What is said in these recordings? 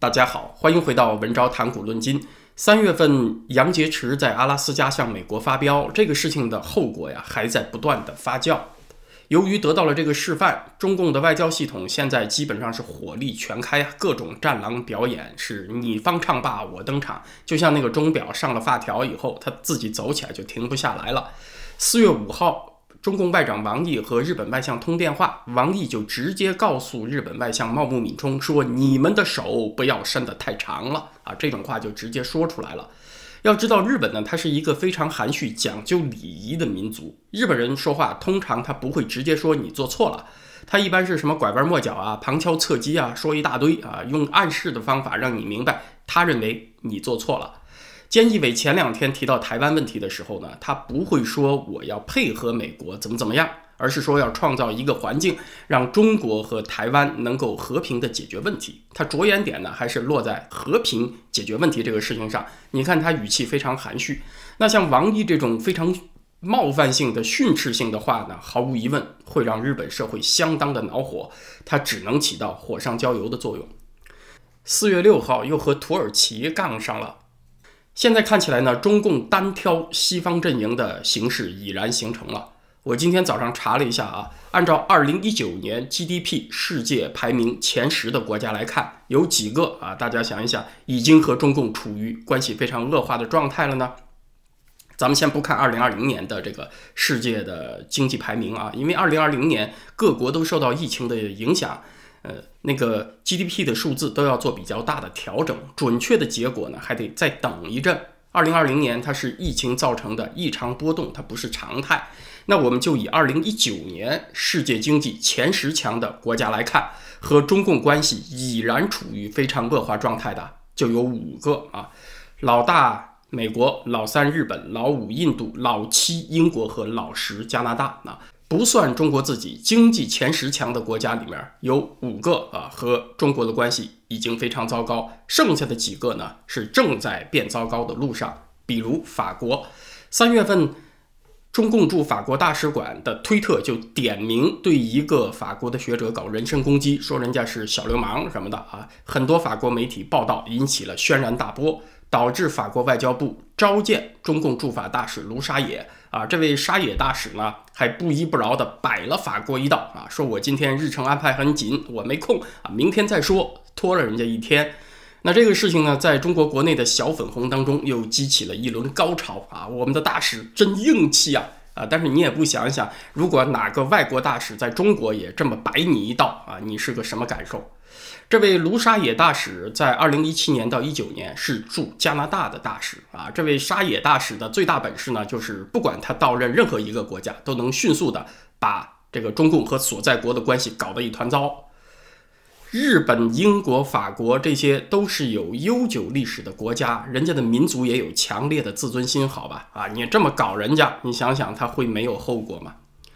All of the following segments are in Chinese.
大家好，欢迎回到文昭谈古论今。三月份，杨洁篪在阿拉斯加向美国发飙，这个事情的后果呀，还在不断的发酵。由于得到了这个示范，中共的外交系统现在基本上是火力全开，各种战狼表演是你方唱罢我登场，就像那个钟表上了发条以后，它自己走起来就停不下来了。四月五号，中共外长王毅和日本外相通电话，王毅就直接告诉日本外相茂木敏充说：“你们的手不要伸得太长了啊！”这种话就直接说出来了。要知道，日本呢，它是一个非常含蓄、讲究礼仪的民族。日本人说话通常他不会直接说你做错了，他一般是什么拐弯抹角啊、旁敲侧击啊，说一大堆啊，用暗示的方法让你明白他认为你做错了。菅义伟前两天提到台湾问题的时候呢，他不会说我要配合美国怎么怎么样。而是说要创造一个环境，让中国和台湾能够和平的解决问题。他着眼点呢，还是落在和平解决问题这个事情上。你看他语气非常含蓄。那像王毅这种非常冒犯性的训斥性的话呢，毫无疑问会让日本社会相当的恼火。他只能起到火上浇油的作用。四月六号又和土耳其杠上了。现在看起来呢，中共单挑西方阵营的形势已然形成了。我今天早上查了一下啊，按照二零一九年 GDP 世界排名前十的国家来看，有几个啊？大家想一想，已经和中共处于关系非常恶化的状态了呢？咱们先不看二零二零年的这个世界的经济排名啊，因为二零二零年各国都受到疫情的影响，呃，那个 GDP 的数字都要做比较大的调整，准确的结果呢还得再等一阵。二零二零年它是疫情造成的异常波动，它不是常态。那我们就以二零一九年世界经济前十强的国家来看，和中共关系已然处于非常恶化状态的就有五个啊，老大美国，老三日本，老五印度，老七英国和老十加拿大。那不算中国自己，经济前十强的国家里面有五个啊，和中国的关系已经非常糟糕，剩下的几个呢是正在变糟糕的路上，比如法国，三月份。中共驻法国大使馆的推特就点名对一个法国的学者搞人身攻击，说人家是小流氓什么的啊！很多法国媒体报道引起了轩然大波，导致法国外交部召见中共驻法大使卢沙野啊。这位沙野大使呢，还不依不饶地摆了法国一道啊，说我今天日程安排很紧，我没空啊，明天再说，拖了人家一天。那这个事情呢，在中国国内的小粉红当中又激起了一轮高潮啊！我们的大使真硬气啊！啊，但是你也不想想，如果哪个外国大使在中国也这么摆你一道啊，你是个什么感受？这位卢沙野大使在二零一七年到一九年是驻加拿大的大使啊。这位沙野大使的最大本事呢，就是不管他到任任何一个国家，都能迅速的把这个中共和所在国的关系搞得一团糟。日本、英国、法国，这些都是有悠久历史的国家，人家的民族也有强烈的自尊心，好吧？啊，你这么搞人家，你想想他会没有后果吗？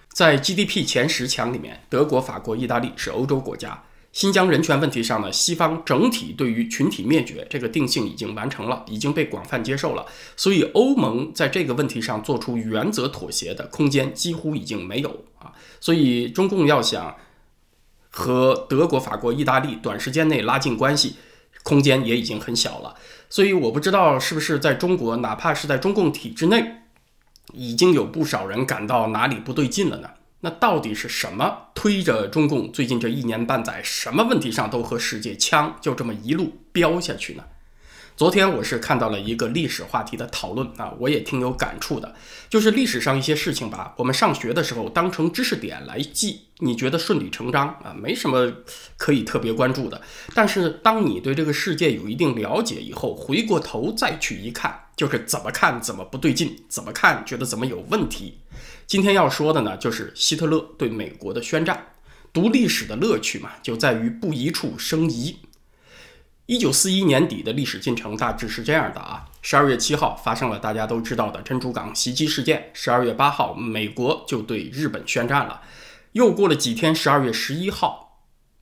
在 GDP 前十强里面，德国、法国、意大利是欧洲国家。新疆人权问题上呢，西方整体对于群体灭绝这个定性已经完成了，已经被广泛接受了。所以欧盟在这个问题上做出原则妥协的空间几乎已经没有啊。所以中共要想。和德国、法国、意大利短时间内拉近关系，空间也已经很小了。所以我不知道是不是在中国，哪怕是在中共体制内，已经有不少人感到哪里不对劲了呢？那到底是什么推着中共最近这一年半载，什么问题上都和世界呛，就这么一路飙下去呢？昨天我是看到了一个历史话题的讨论啊，我也挺有感触的。就是历史上一些事情吧，我们上学的时候当成知识点来记，你觉得顺理成章啊，没什么可以特别关注的。但是当你对这个世界有一定了解以后，回过头再去一看，就是怎么看怎么不对劲，怎么看觉得怎么有问题。今天要说的呢，就是希特勒对美国的宣战。读历史的乐趣嘛，就在于不一处生疑。一九四一年底的历史进程大致是这样的啊，十二月七号发生了大家都知道的珍珠港袭击事件，十二月八号美国就对日本宣战了，又过了几天，十二月十一号，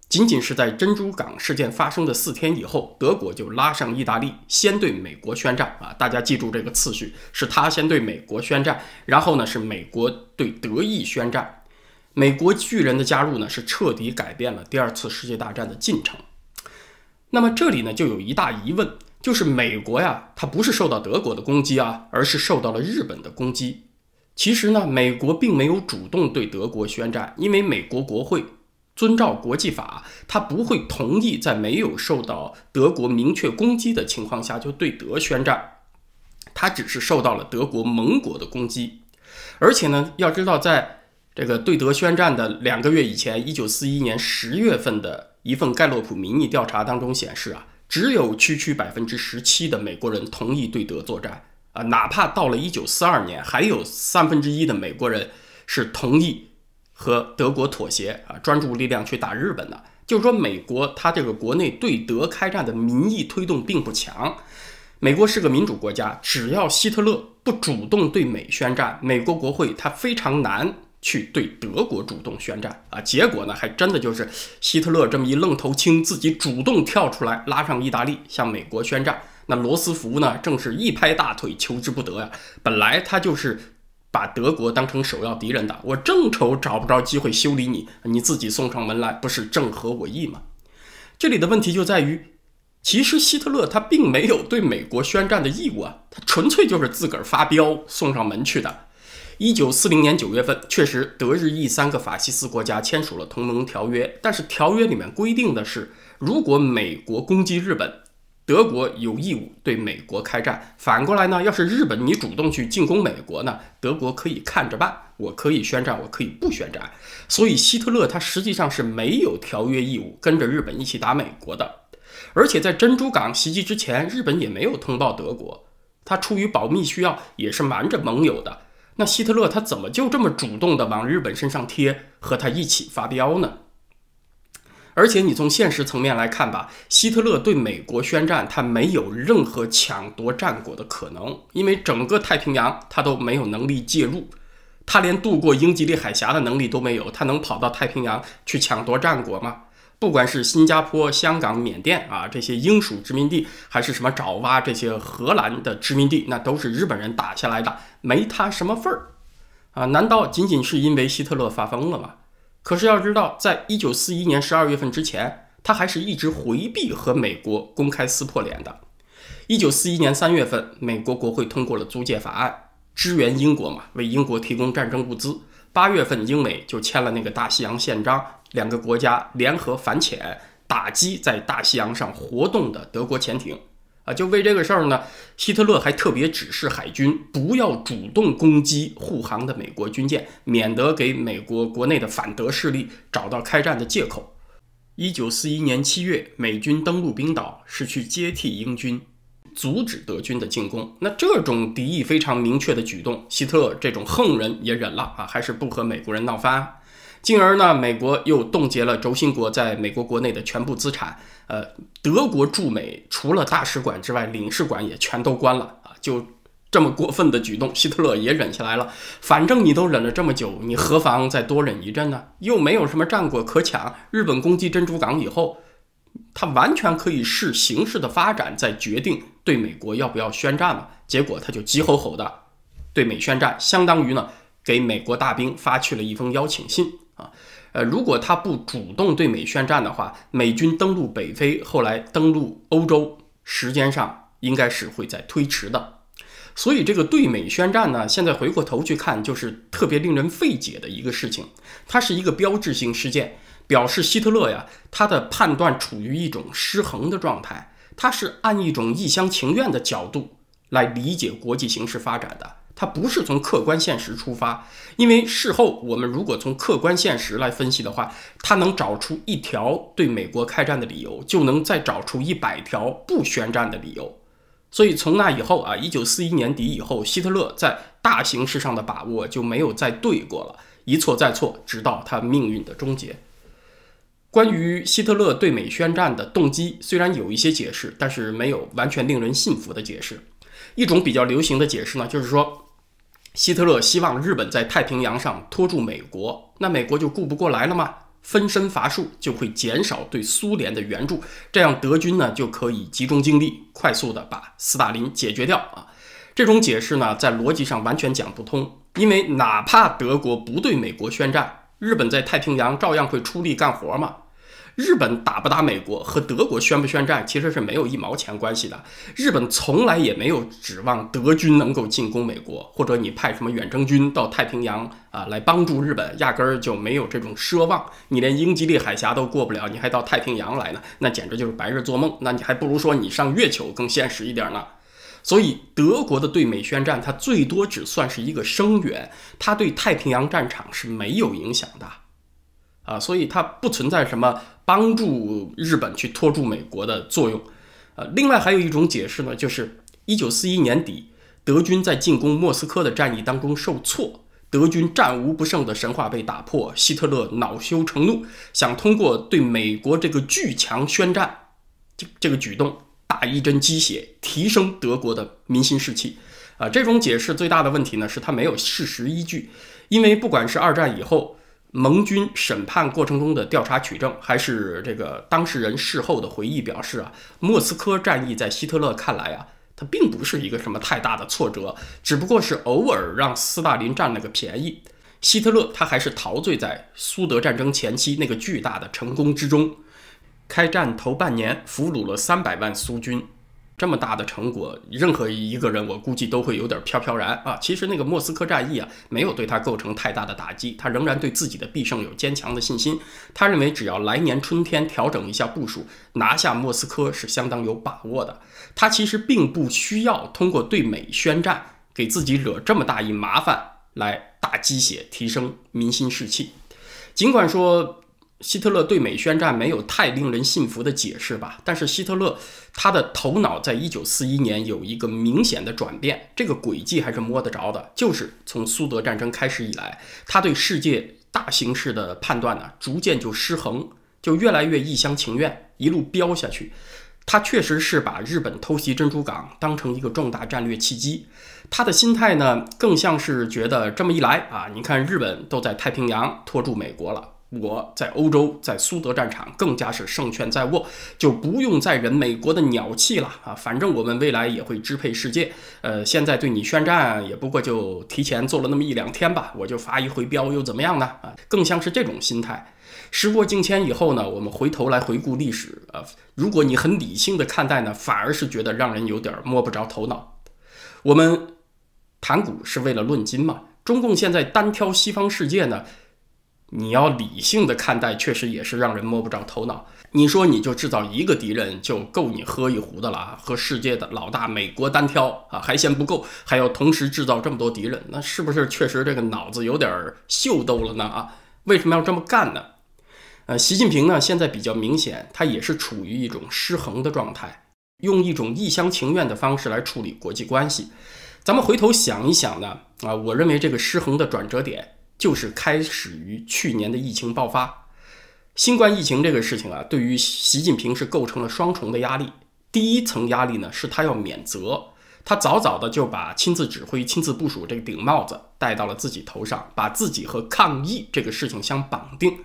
仅仅是在珍珠港事件发生的四天以后，德国就拉上意大利，先对美国宣战。啊，大家记住这个次序，是他先对美国宣战，然后呢是美国对德意宣战，美国巨人的加入呢是彻底改变了第二次世界大战的进程。那么这里呢就有一大疑问，就是美国呀，它不是受到德国的攻击啊，而是受到了日本的攻击。其实呢，美国并没有主动对德国宣战，因为美国国会遵照国际法，它不会同意在没有受到德国明确攻击的情况下就对德宣战。它只是受到了德国盟国的攻击，而且呢，要知道，在这个对德宣战的两个月以前，一九四一年十月份的一份盖洛普民意调查当中显示啊，只有区区百分之十七的美国人同意对德作战啊，哪怕到了一九四二年，还有三分之一的美国人是同意和德国妥协啊，专注力量去打日本的。就是说，美国它这个国内对德开战的民意推动并不强。美国是个民主国家，只要希特勒不主动对美宣战，美国国会它非常难去对德国主动宣战啊。结果呢，还真的就是希特勒这么一愣头青，自己主动跳出来拉上意大利向美国宣战。那罗斯福呢，正是一拍大腿求之不得呀。本来他就是把德国当成首要敌人的，我正愁找不着机会修理你，你自己送上门来，不是正合我意吗？这里的问题就在于。其实希特勒他并没有对美国宣战的义务啊，他纯粹就是自个儿发飙送上门去的。一九四零年九月份，确实德日意三个法西斯国家签署了同盟条约，但是条约里面规定的是，如果美国攻击日本，德国有义务对美国开战。反过来呢，要是日本你主动去进攻美国呢，德国可以看着办，我可以宣战，我可以不宣战。所以希特勒他实际上是没有条约义务跟着日本一起打美国的。而且在珍珠港袭击之前，日本也没有通报德国，他出于保密需要，也是瞒着盟友的。那希特勒他怎么就这么主动的往日本身上贴，和他一起发飙呢？而且你从现实层面来看吧，希特勒对美国宣战，他没有任何抢夺战果的可能，因为整个太平洋他都没有能力介入，他连渡过英吉利海峡的能力都没有，他能跑到太平洋去抢夺战果吗？不管是新加坡、香港、缅甸啊这些英属殖民地，还是什么爪哇这些荷兰的殖民地，那都是日本人打下来的，没他什么份儿啊？难道仅仅是因为希特勒发疯了吗？可是要知道，在一九四一年十二月份之前，他还是一直回避和美国公开撕破脸的。一九四一年三月份，美国国会通过了租借法案，支援英国嘛，为英国提供战争物资。八月份，英美就签了那个大西洋宪章。两个国家联合反潜，打击在大西洋上活动的德国潜艇，啊，就为这个事儿呢，希特勒还特别指示海军不要主动攻击护航的美国军舰，免得给美国国内的反德势力找到开战的借口。一九四一年七月，美军登陆冰岛是去接替英军，阻止德军的进攻。那这种敌意非常明确的举动，希特勒这种横人也忍了啊，还是不和美国人闹翻。进而呢，美国又冻结了轴心国在美国国内的全部资产。呃，德国驻美除了大使馆之外，领事馆也全都关了啊！就这么过分的举动，希特勒也忍下来了。反正你都忍了这么久，你何妨再多忍一阵呢？又没有什么战果可抢。日本攻击珍珠港以后，他完全可以视形势的发展再决定对美国要不要宣战嘛。结果他就急吼吼的对美宣战，相当于呢给美国大兵发去了一封邀请信。啊，呃，如果他不主动对美宣战的话，美军登陆北非，后来登陆欧洲，时间上应该是会在推迟的。所以这个对美宣战呢，现在回过头去看，就是特别令人费解的一个事情。它是一个标志性事件，表示希特勒呀，他的判断处于一种失衡的状态，他是按一种一厢情愿的角度来理解国际形势发展的。它不是从客观现实出发，因为事后我们如果从客观现实来分析的话，他能找出一条对美国开战的理由，就能再找出一百条不宣战的理由。所以从那以后啊，一九四一年底以后，希特勒在大形势上的把握就没有再对过了，一错再错，直到他命运的终结。关于希特勒对美宣战的动机，虽然有一些解释，但是没有完全令人信服的解释。一种比较流行的解释呢，就是说。希特勒希望日本在太平洋上拖住美国，那美国就顾不过来了吗？分身乏术，就会减少对苏联的援助，这样德军呢就可以集中精力，快速的把斯大林解决掉啊！这种解释呢，在逻辑上完全讲不通，因为哪怕德国不对美国宣战，日本在太平洋照样会出力干活嘛。日本打不打美国和德国宣不宣战其实是没有一毛钱关系的。日本从来也没有指望德军能够进攻美国，或者你派什么远征军到太平洋啊来帮助日本，压根儿就没有这种奢望。你连英吉利海峡都过不了，你还到太平洋来呢？那简直就是白日做梦。那你还不如说你上月球更现实一点呢。所以德国的对美宣战，它最多只算是一个声援，它对太平洋战场是没有影响的。啊，所以它不存在什么帮助日本去拖住美国的作用。呃，另外还有一种解释呢，就是一九四一年底，德军在进攻莫斯科的战役当中受挫，德军战无不胜的神话被打破，希特勒恼羞成怒，想通过对美国这个巨强宣战，这这个举动打一针鸡血，提升德国的民心士气。啊，这种解释最大的问题呢，是它没有事实依据，因为不管是二战以后。盟军审判过程中的调查取证，还是这个当事人事后的回忆表示啊，莫斯科战役在希特勒看来啊，它并不是一个什么太大的挫折，只不过是偶尔让斯大林占了个便宜。希特勒他还是陶醉在苏德战争前期那个巨大的成功之中，开战头半年俘虏了三百万苏军。这么大的成果，任何一个人我估计都会有点飘飘然啊。其实那个莫斯科战役啊，没有对他构成太大的打击，他仍然对自己的必胜有坚强的信心。他认为只要来年春天调整一下部署，拿下莫斯科是相当有把握的。他其实并不需要通过对美宣战给自己惹这么大一麻烦来打鸡血、提升民心士气。尽管说。希特勒对美宣战没有太令人信服的解释吧？但是希特勒他的头脑在一九四一年有一个明显的转变，这个轨迹还是摸得着的。就是从苏德战争开始以来，他对世界大形势的判断呢，逐渐就失衡，就越来越一厢情愿，一路飙下去。他确实是把日本偷袭珍珠港当成一个重大战略契机，他的心态呢，更像是觉得这么一来啊，你看日本都在太平洋拖住美国了。我在欧洲，在苏德战场更加是胜券在握，就不用再忍美国的鸟气了啊！反正我们未来也会支配世界，呃，现在对你宣战也不过就提前做了那么一两天吧，我就发一回飙又怎么样呢？啊，更像是这种心态。时过境迁以后呢，我们回头来回顾历史啊，如果你很理性的看待呢，反而是觉得让人有点摸不着头脑。我们谈股是为了论金嘛？中共现在单挑西方世界呢？你要理性的看待，确实也是让人摸不着头脑。你说你就制造一个敌人就够你喝一壶的了啊，和世界的老大美国单挑啊，还嫌不够，还要同时制造这么多敌人，那是不是确实这个脑子有点秀逗了呢？啊，为什么要这么干呢？呃，习近平呢，现在比较明显，他也是处于一种失衡的状态，用一种一厢情愿的方式来处理国际关系。咱们回头想一想呢，啊，我认为这个失衡的转折点。就是开始于去年的疫情爆发，新冠疫情这个事情啊，对于习近平是构成了双重的压力。第一层压力呢，是他要免责，他早早的就把亲自指挥、亲自部署这顶帽子戴到了自己头上，把自己和抗疫这个事情相绑定，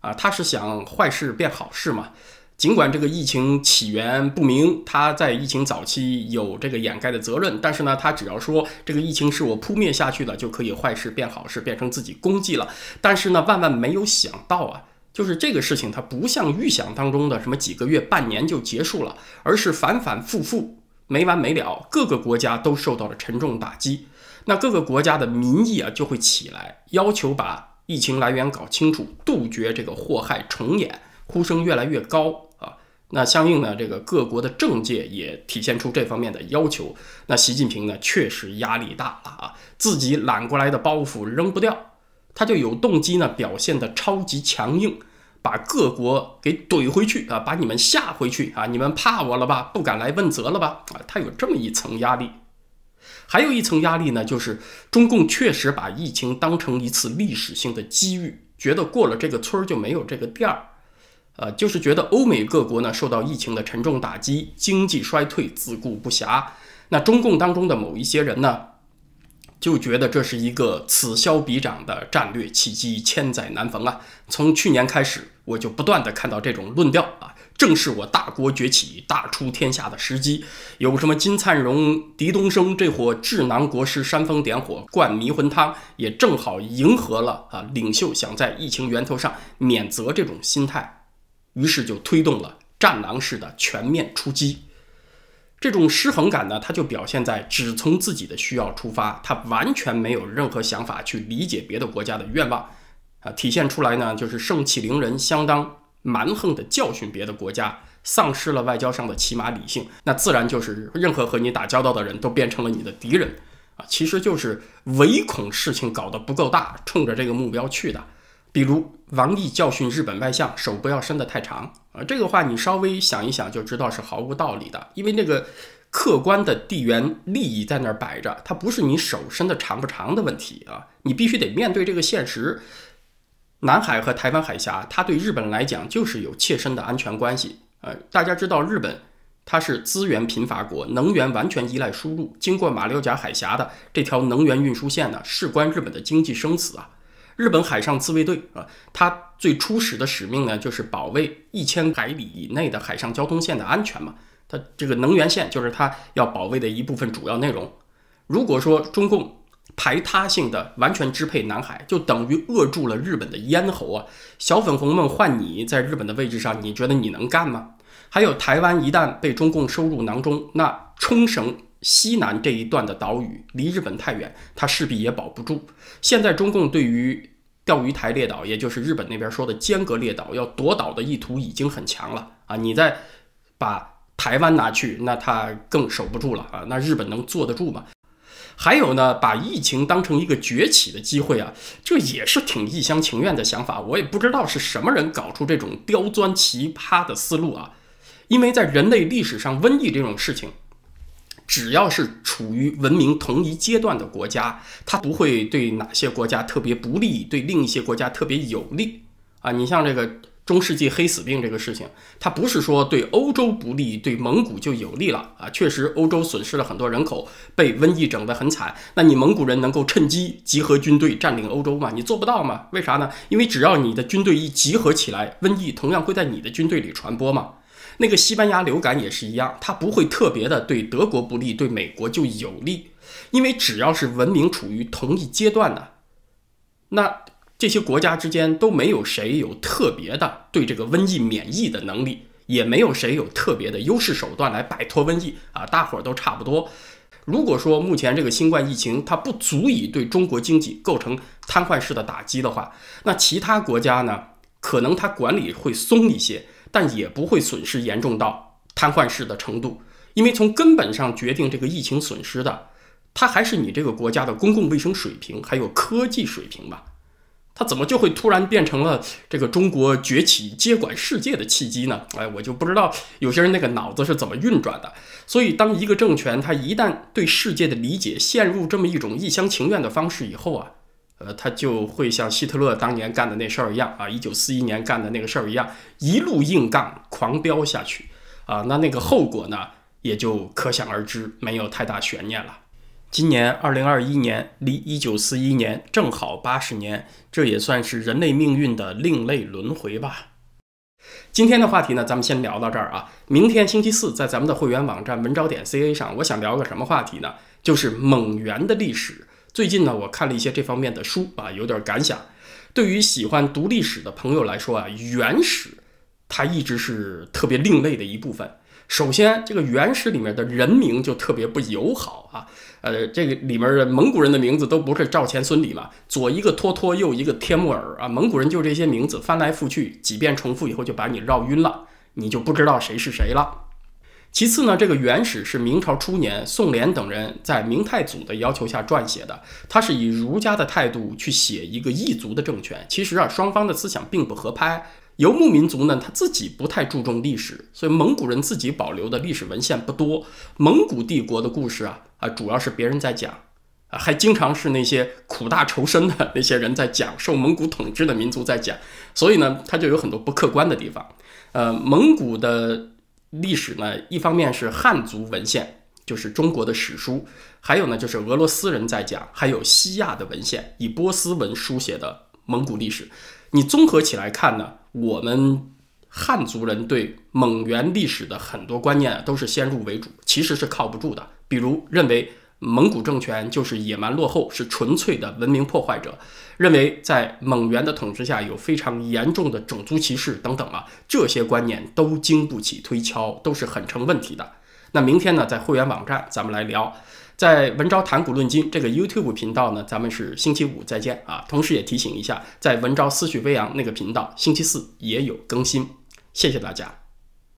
啊，他是想坏事变好事嘛。尽管这个疫情起源不明，他在疫情早期有这个掩盖的责任，但是呢，他只要说这个疫情是我扑灭下去的，就可以坏事变好事，变成自己功绩了。但是呢，万万没有想到啊，就是这个事情它不像预想当中的什么几个月、半年就结束了，而是反反复复、没完没了，各个国家都受到了沉重打击。那各个国家的民意啊就会起来，要求把疫情来源搞清楚，杜绝这个祸害重演。呼声越来越高啊，那相应呢，这个各国的政界也体现出这方面的要求。那习近平呢，确实压力大啊，自己揽过来的包袱扔不掉，他就有动机呢，表现的超级强硬，把各国给怼回去啊，把你们吓回去啊，你们怕我了吧？不敢来问责了吧？啊，他有这么一层压力。还有一层压力呢，就是中共确实把疫情当成一次历史性的机遇，觉得过了这个村儿就没有这个店儿。呃，就是觉得欧美各国呢受到疫情的沉重打击，经济衰退，自顾不暇。那中共当中的某一些人呢，就觉得这是一个此消彼长的战略契机，千载难逢啊！从去年开始，我就不断的看到这种论调啊，正是我大国崛起、大出天下的时机。有什么金灿荣、狄东升这伙智囊国师煽风点火、灌迷魂汤，也正好迎合了啊领袖想在疫情源头上免责这种心态。于是就推动了战狼式的全面出击。这种失衡感呢，它就表现在只从自己的需要出发，他完全没有任何想法去理解别的国家的愿望，啊，体现出来呢，就是盛气凌人，相当蛮横的教训别的国家，丧失了外交上的起码理性，那自然就是任何和你打交道的人都变成了你的敌人，啊，其实就是唯恐事情搞得不够大，冲着这个目标去的。比如王毅教训日本外相手不要伸得太长啊，这个话你稍微想一想就知道是毫无道理的，因为那个客观的地缘利益在那儿摆着，它不是你手伸得长不长的问题啊，你必须得面对这个现实。南海和台湾海峡，它对日本来讲就是有切身的安全关系。呃，大家知道日本它是资源贫乏国，能源完全依赖输入，经过马六甲海峡的这条能源运输线呢，事关日本的经济生死啊。日本海上自卫队啊，它最初始的使命呢，就是保卫一千海里以内的海上交通线的安全嘛。它这个能源线就是它要保卫的一部分主要内容。如果说中共排他性的完全支配南海，就等于扼住了日本的咽喉啊！小粉红们换你在日本的位置上，你觉得你能干吗？还有台湾一旦被中共收入囊中，那冲绳。西南这一段的岛屿离日本太远，它势必也保不住。现在中共对于钓鱼台列岛，也就是日本那边说的尖阁列岛，要夺岛的意图已经很强了啊！你再把台湾拿去，那他更守不住了啊！那日本能坐得住吗？还有呢，把疫情当成一个崛起的机会啊，这也是挺一厢情愿的想法。我也不知道是什么人搞出这种刁钻奇葩的思路啊！因为在人类历史上，瘟疫这种事情。只要是处于文明同一阶段的国家，它不会对哪些国家特别不利，对另一些国家特别有利啊！你像这个中世纪黑死病这个事情，它不是说对欧洲不利，对蒙古就有利了啊！确实，欧洲损失了很多人口，被瘟疫整得很惨。那你蒙古人能够趁机集合军队占领欧洲吗？你做不到吗？为啥呢？因为只要你的军队一集合起来，瘟疫同样会在你的军队里传播嘛。那个西班牙流感也是一样，它不会特别的对德国不利，对美国就有利，因为只要是文明处于同一阶段的，那这些国家之间都没有谁有特别的对这个瘟疫免疫的能力，也没有谁有特别的优势手段来摆脱瘟疫啊，大伙儿都差不多。如果说目前这个新冠疫情它不足以对中国经济构成瘫痪式的打击的话，那其他国家呢，可能它管理会松一些。但也不会损失严重到瘫痪式的程度，因为从根本上决定这个疫情损失的，它还是你这个国家的公共卫生水平还有科技水平吧？它怎么就会突然变成了这个中国崛起接管世界的契机呢？哎，我就不知道有些人那个脑子是怎么运转的。所以，当一个政权它一旦对世界的理解陷入这么一种一厢情愿的方式以后啊。呃，他就会像希特勒当年干的那事儿一样啊，一九四一年干的那个事儿一样，一路硬杠狂飙下去啊，那那个后果呢，也就可想而知，没有太大悬念了。今年二零二一年，离一九四一年正好八十年，这也算是人类命运的另类轮回吧。今天的话题呢，咱们先聊到这儿啊。明天星期四，在咱们的会员网站文招点 ca 上，我想聊个什么话题呢？就是蒙元的历史。最近呢，我看了一些这方面的书啊，有点感想。对于喜欢读历史的朋友来说啊，元史它一直是特别另类的一部分。首先，这个元史里面的人名就特别不友好啊，呃，这个里面的蒙古人的名字都不是赵钱孙李嘛，左一个托托，右一个帖木儿啊，蒙古人就这些名字翻来覆去几遍重复以后就把你绕晕了，你就不知道谁是谁了。其次呢，这个元史是明朝初年宋濂等人在明太祖的要求下撰写的，他是以儒家的态度去写一个异族的政权。其实啊，双方的思想并不合拍。游牧民族呢，他自己不太注重历史，所以蒙古人自己保留的历史文献不多。蒙古帝国的故事啊啊，主要是别人在讲啊，还经常是那些苦大仇深的那些人在讲，受蒙古统治的民族在讲，所以呢，他就有很多不客观的地方。呃，蒙古的。历史呢，一方面是汉族文献，就是中国的史书；还有呢，就是俄罗斯人在讲，还有西亚的文献，以波斯文书写的蒙古历史。你综合起来看呢，我们汉族人对蒙元历史的很多观念都是先入为主，其实是靠不住的。比如认为蒙古政权就是野蛮落后，是纯粹的文明破坏者，认为在蒙元的统治下有非常严重的种族歧视等等啊，这些观念都经不起推敲，都是很成问题的。那明天呢，在会员网站咱们来聊。在文昭谈古论今这个 YouTube 频道呢，咱们是星期五再见啊。同时也提醒一下，在文昭思绪飞扬那个频道，星期四也有更新。谢谢大家。